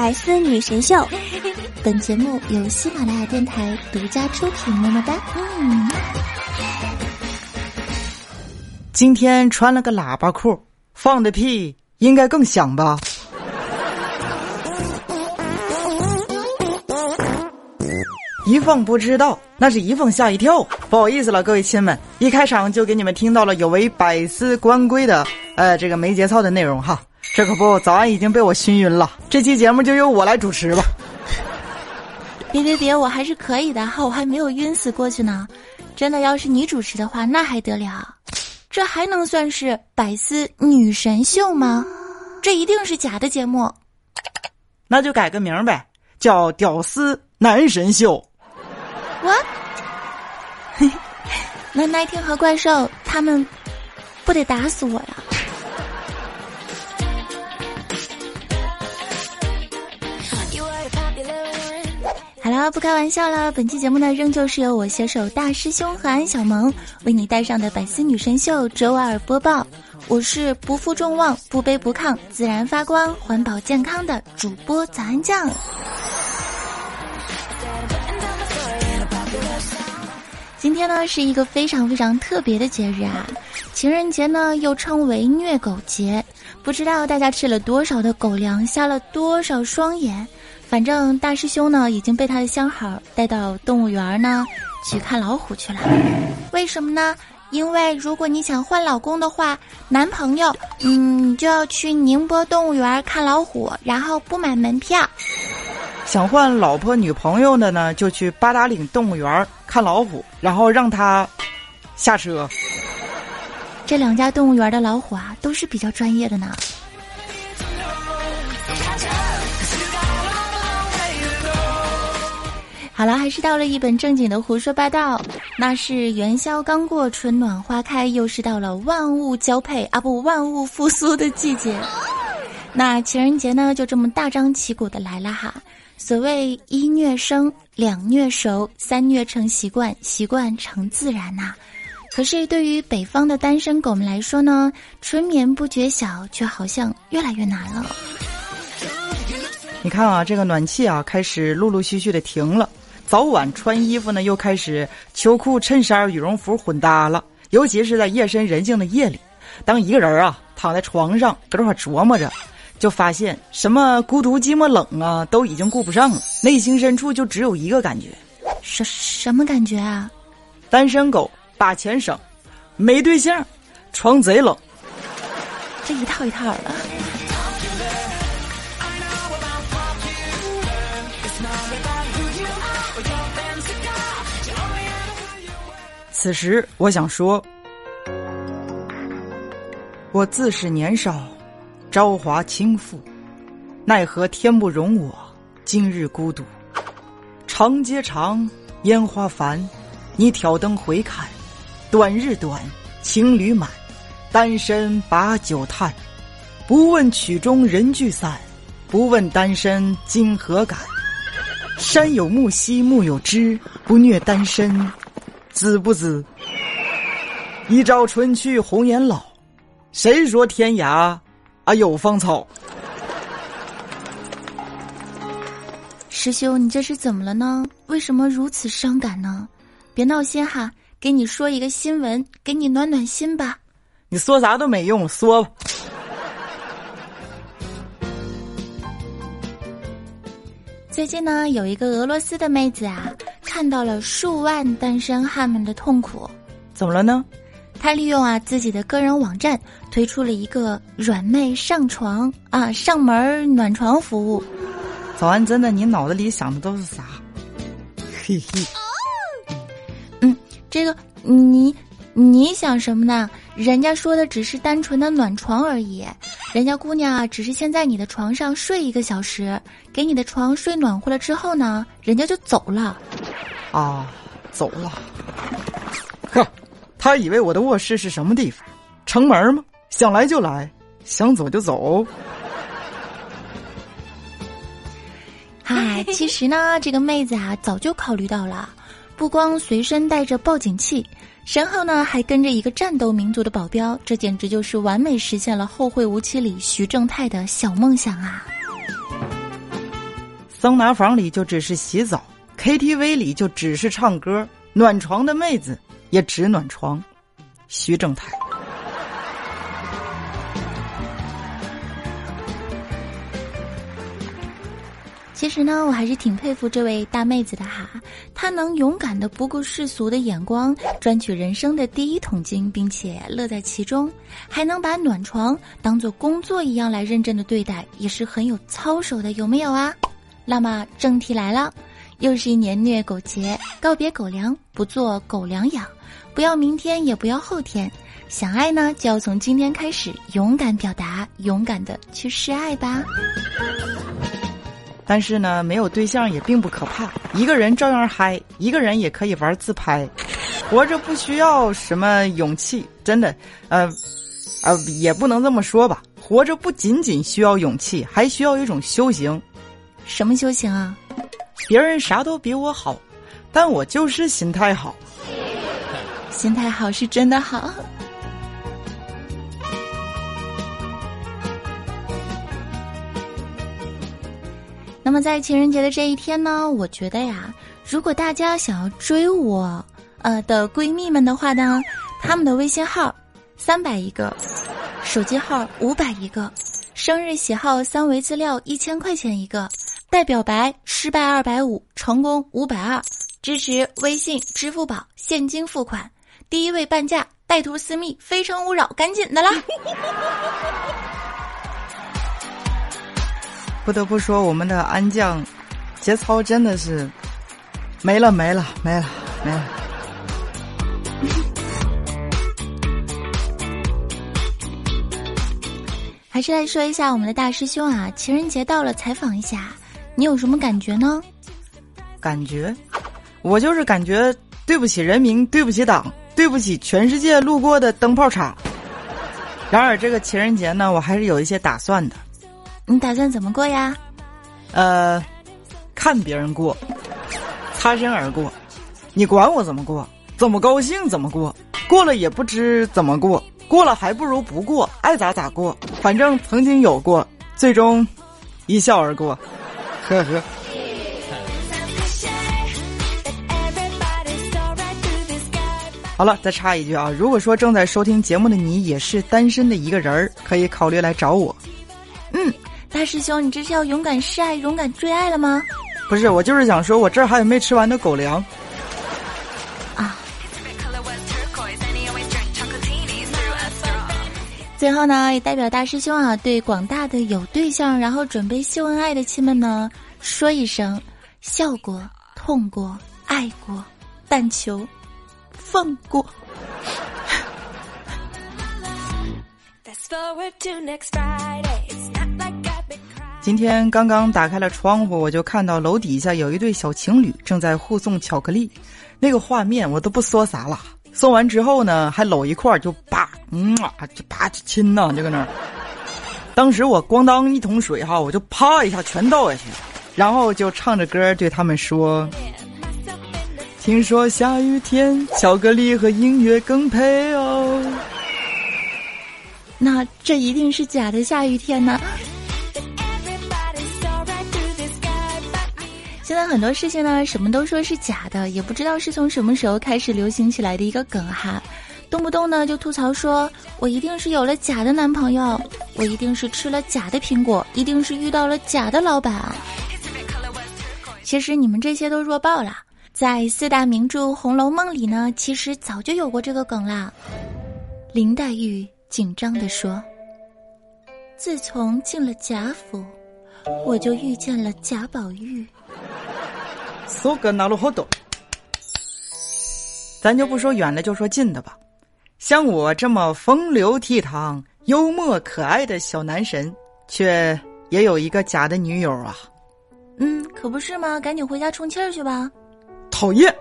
百思女神秀，本节目由喜马拉雅电台独家出品。么么哒！嗯，今天穿了个喇叭裤，放的屁应该更响吧？一凤不知道，那是一凤吓一跳。不好意思了，各位亲们，一开场就给你们听到了有违百思官规的，呃，这个没节操的内容哈。这可不，早安已经被我熏晕了。这期节目就由我来主持吧。别别别，我还是可以的哈，我还没有晕死过去呢。真的，要是你主持的话，那还得了？这还能算是百思女神秀吗？这一定是假的节目。那就改个名呗，叫屌丝男神秀。What？那奈天和怪兽他们不得打死我呀？好了，不开玩笑了。本期节目呢，仍旧是由我携手大师兄和安小萌为你带上的百思女神秀周瓦尔播报。我是不负众望、不卑不亢、自然发光、环保健康的主播早安酱。今天呢是一个非常非常特别的节日啊，情人节呢又称为虐狗节。不知道大家吃了多少的狗粮，瞎了多少双眼。反正大师兄呢已经被他的相好带到动物园呢去看老虎去了。为什么呢？因为如果你想换老公的话，男朋友，嗯，你就要去宁波动物园看老虎，然后不买门票。想换老婆女朋友的呢，就去八达岭动物园看老虎，然后让他下车。这两家动物园的老虎啊，都是比较专业的呢。好了，还是到了一本正经的胡说八道。那是元宵刚过，春暖花开，又是到了万物交配啊不，万物复苏的季节。那情人节呢，就这么大张旗鼓的来了哈。所谓一虐生，两虐熟，三虐成习惯，习惯成自然呐。可是对于北方的单身狗们来说呢，春眠不觉晓，却好像越来越难了。你看啊，这个暖气啊，开始陆陆续续的停了。早晚穿衣服呢，又开始秋裤、衬衫、羽绒服混搭了。尤其是在夜深人静的夜里，当一个人啊躺在床上搁这块琢磨着。就发现什么孤独、寂寞、冷啊，都已经顾不上了。内心深处就只有一个感觉，什什么感觉啊？单身狗把钱省，没对象，床贼冷，这一套一套的。此时我想说，我自是年少。朝华倾覆，奈何天不容我今日孤独。长街长，烟花繁，你挑灯回看，短日短，情侣满，单身把酒叹。不问曲中人聚散，不问单身今何感。山有木兮木有枝，不虐单身，知不知？一朝春去红颜老，谁说天涯？啊，有芳草。师兄，你这是怎么了呢？为什么如此伤感呢？别闹心哈，给你说一个新闻，给你暖暖心吧。你说啥都没用，说吧。最近呢，有一个俄罗斯的妹子啊，看到了数万单身汉们的痛苦，怎么了呢？他利用啊自己的个人网站推出了一个软妹上床啊上门暖床服务。早安，真的，你脑子里想的都是啥？嘿嘿。嗯，这个你你想什么呢？人家说的只是单纯的暖床而已，人家姑娘啊只是先在你的床上睡一个小时，给你的床睡暖和了之后呢，人家就走了。啊，走了。呵。他以为我的卧室是什么地方？城门吗？想来就来，想走就走。嗨，其实呢，这个妹子啊，早就考虑到了，不光随身带着报警器，身后呢还跟着一个战斗民族的保镖，这简直就是完美实现了《后会无期》里徐正太的小梦想啊！桑拿房里就只是洗澡，KTV 里就只是唱歌，暖床的妹子也只暖床。徐正太。其实呢，我还是挺佩服这位大妹子的哈，她能勇敢的不顾世俗的眼光，赚取人生的第一桶金，并且乐在其中，还能把暖床当做工作一样来认真的对待，也是很有操守的，有没有啊？那么正题来了，又是一年虐狗节，告别狗粮，不做狗粮养，不要明天，也不要后天，想爱呢，就要从今天开始，勇敢表达，勇敢的去示爱吧。但是呢，没有对象也并不可怕，一个人照样嗨，一个人也可以玩自拍。活着不需要什么勇气，真的，呃，呃，也不能这么说吧。活着不仅仅需要勇气，还需要一种修行。什么修行啊？别人啥都比我好，但我就是心态好。心态好是真的好。那么在情人节的这一天呢，我觉得呀，如果大家想要追我，呃的闺蜜们的话呢，他们的微信号三百一个，手机号五百一个，生日喜好三维资料一千块钱一个，带表白失败二百五，成功五百二，支持微信、支付宝现金付款，第一位半价，带图私密，非诚勿扰，赶紧的啦！不得不说，我们的安将节操真的是没了没了没了没了。还是来说一下我们的大师兄啊，情人节到了，采访一下，你有什么感觉呢？感觉，我就是感觉对不起人民，对不起党，对不起全世界路过的灯泡厂。然而这个情人节呢，我还是有一些打算的。你打算怎么过呀？呃，看别人过，擦身而过，你管我怎么过？怎么高兴怎么过？过了也不知怎么过，过了还不如不过，爱咋咋过。反正曾经有过，最终一笑而过，呵呵。好了，再插一句啊，如果说正在收听节目的你也是单身的一个人儿，可以考虑来找我。嗯。大师兄，你这是要勇敢示爱、勇敢追爱了吗？不是，我就是想说，我这儿还有没吃完的狗粮。啊！最后呢，也代表大师兄啊，对广大的有对象然后准备秀恩爱的亲们呢，说一声：笑过、痛过、爱过，但求放过。今天刚刚打开了窗户，我就看到楼底下有一对小情侣正在互送巧克力，那个画面我都不说啥了。送完之后呢，还搂一块儿就叭，嗯啊，就啪就亲呐，就搁那儿。当时我咣当一桶水哈，我就啪一下全倒下去，然后就唱着歌对他们说：“听说下雨天巧克力和音乐更配哦。”那这一定是假的下雨天呢。现在很多事情呢，什么都说是假的，也不知道是从什么时候开始流行起来的一个梗哈，动不动呢就吐槽说，我一定是有了假的男朋友，我一定是吃了假的苹果，一定是遇到了假的老板。其实你们这些都弱爆了，在四大名著《红楼梦》里呢，其实早就有过这个梗啦。林黛玉紧张地说：“自从进了贾府，我就遇见了贾宝玉。”搜个哪路好多，咱就不说远的，就说近的吧。像我这么风流倜傥、幽默可爱的小男神，却也有一个假的女友啊。嗯，可不是吗？赶紧回家充气儿去吧。讨厌！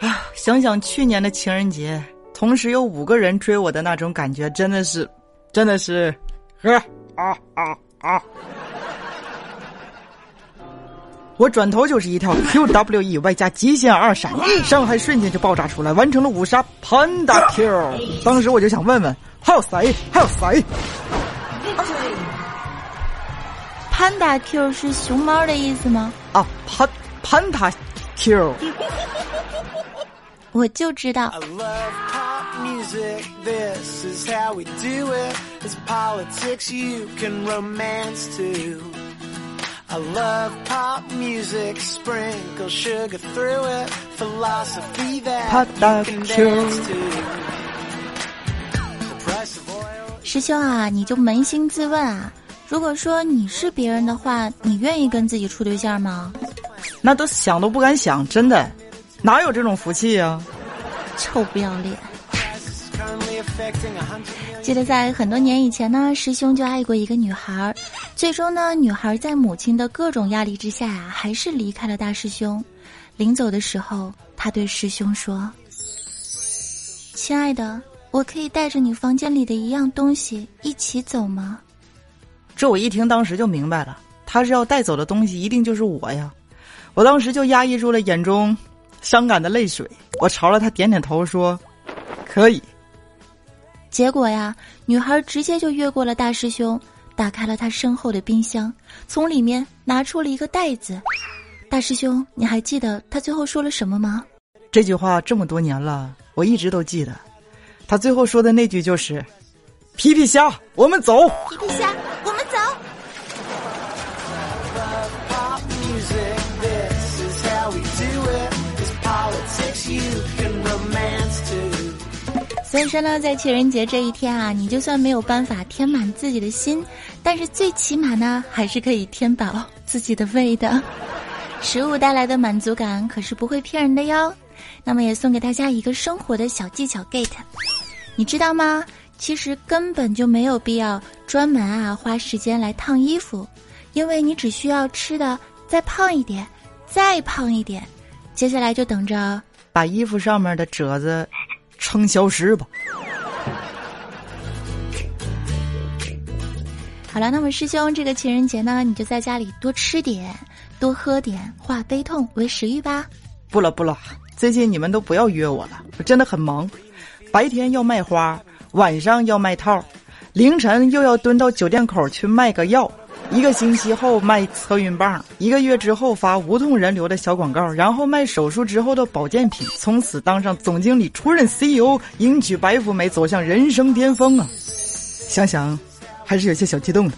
啊，想想去年的情人节，同时有五个人追我的那种感觉，真的是，真的是，呵啊啊啊！我转头就是一套 Q W E 外加极限二闪，伤害瞬间就爆炸出来，完成了五杀 Panda Q。当时我就想问问，还有谁？还有谁？潘达 Q 是熊猫的意思吗？啊，潘潘达 Q。我就知道。师兄啊，你就扪心自问啊，如果说你是别人的话，你愿意跟自己处对象吗？那都想都不敢想，真的。哪有这种福气呀！臭不要脸！记得在很多年以前呢，师兄就爱过一个女孩，最终呢，女孩在母亲的各种压力之下呀，还是离开了大师兄。临走的时候，他对师兄说：“亲爱的，我可以带着你房间里的一样东西一起走吗？”这我一听，当时就明白了，他是要带走的东西一定就是我呀！我当时就压抑住了眼中。伤感的泪水，我朝着他点点头说：“可以。”结果呀，女孩直接就越过了大师兄，打开了他身后的冰箱，从里面拿出了一个袋子。大师兄，你还记得他最后说了什么吗？这句话这么多年了，我一直都记得。他最后说的那句就是：“皮皮虾，我们走。”皮皮虾，我们走。所以说呢，在情人节这一天啊，你就算没有办法填满自己的心，但是最起码呢，还是可以填饱自己的胃的。食物带来的满足感可是不会骗人的哟。那么也送给大家一个生活的小技巧，get，你知道吗？其实根本就没有必要专门啊花时间来烫衣服，因为你只需要吃的再胖一点，再胖一点，接下来就等着把衣服上面的褶子。撑消失吧。好了，那么师兄，这个情人节呢，你就在家里多吃点，多喝点，化悲痛为食欲吧。不了不了，最近你们都不要约我了，我真的很忙，白天要卖花，晚上要卖套，凌晨又要蹲到酒店口去卖个药。一个星期后卖测孕棒，一个月之后发无痛人流的小广告，然后卖手术之后的保健品，从此当上总经理、出任 CEO，迎娶白富美，走向人生巅峰啊！想想，还是有些小激动的。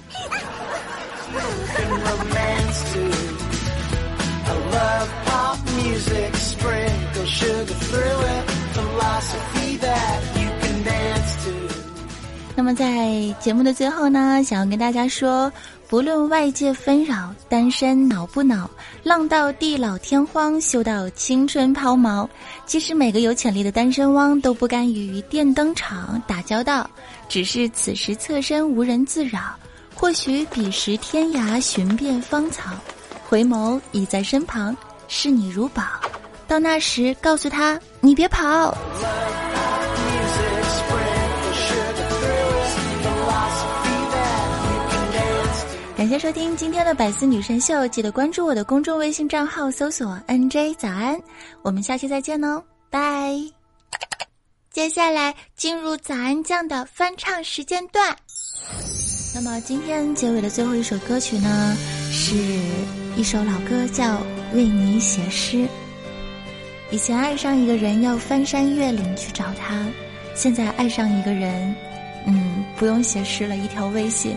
那么在节目的最后呢，想要跟大家说。不论外界纷扰，单身恼不恼？浪到地老天荒，修到青春抛锚。其实每个有潜力的单身汪都不甘于电灯厂打交道，只是此时侧身无人自扰。或许彼时天涯寻遍芳草，回眸已在身旁，视你如宝。到那时，告诉他你别跑。感谢收听今天的百思女神秀，记得关注我的公众微信账号，搜索 “nj 早安”，我们下期再见哦，拜。接下来进入早安酱的翻唱时间段。那么今天结尾的最后一首歌曲呢，是一首老歌，叫《为你写诗》。以前爱上一个人要翻山越岭去找他，现在爱上一个人，嗯，不用写诗了，一条微信。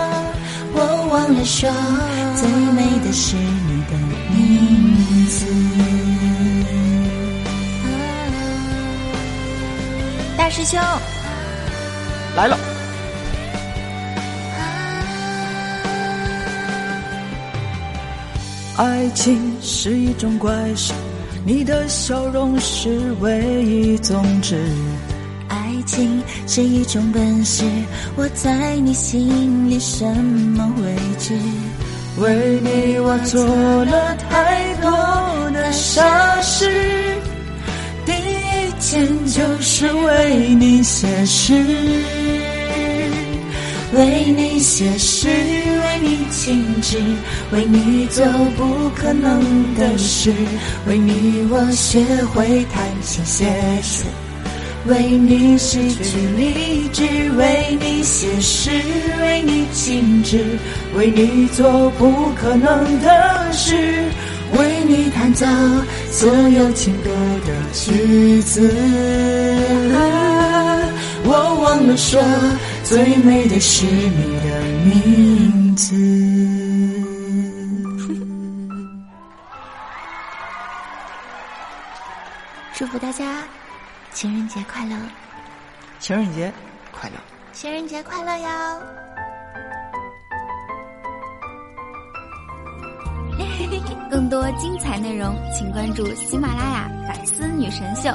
我忘了说，最美的是你的名字。大师兄来了。爱情是一种怪事，你的笑容是唯一宗旨。情是一种本事，我在你心里什么位置？为你我做了太多的傻事，第一件就是为你写诗，为你写诗，为你静止，为你做不可能的事，为你我学会弹琴写词。为你失去理智，为你写诗，为你静止，为你做不可能的事，为你弹奏所有情歌的曲子。我忘了说，最美的是你的名字。祝福大家！情人节快乐！情人节快乐！情人节快乐哟！更多精彩内容，请关注喜马拉雅《百思女神秀》。